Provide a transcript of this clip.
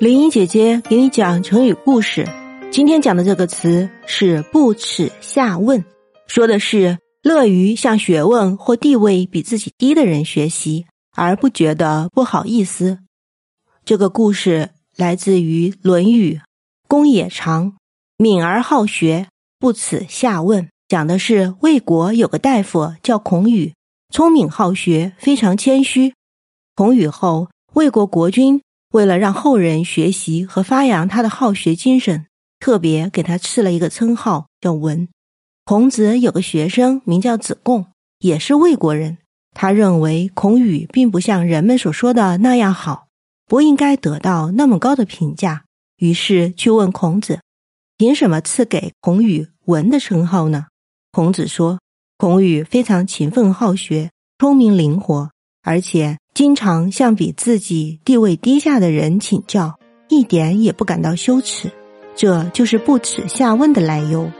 林英姐姐给你讲成语故事。今天讲的这个词是“不耻下问”，说的是乐于向学问或地位比自己低的人学习，而不觉得不好意思。这个故事来自于《论语·公冶长》，敏而好学，不耻下问。讲的是魏国有个大夫叫孔宇，聪明好学，非常谦虚。孔宇后，魏国国君。为了让后人学习和发扬他的好学精神，特别给他赐了一个称号叫文。孔子有个学生名叫子贡，也是魏国人。他认为孔宇并不像人们所说的那样好，不应该得到那么高的评价，于是去问孔子：“凭什么赐给孔宇文的称号呢？”孔子说：“孔宇非常勤奋好学，聪明灵活，而且。”经常向比自己地位低下的人请教，一点也不感到羞耻，这就是不耻下问的来由。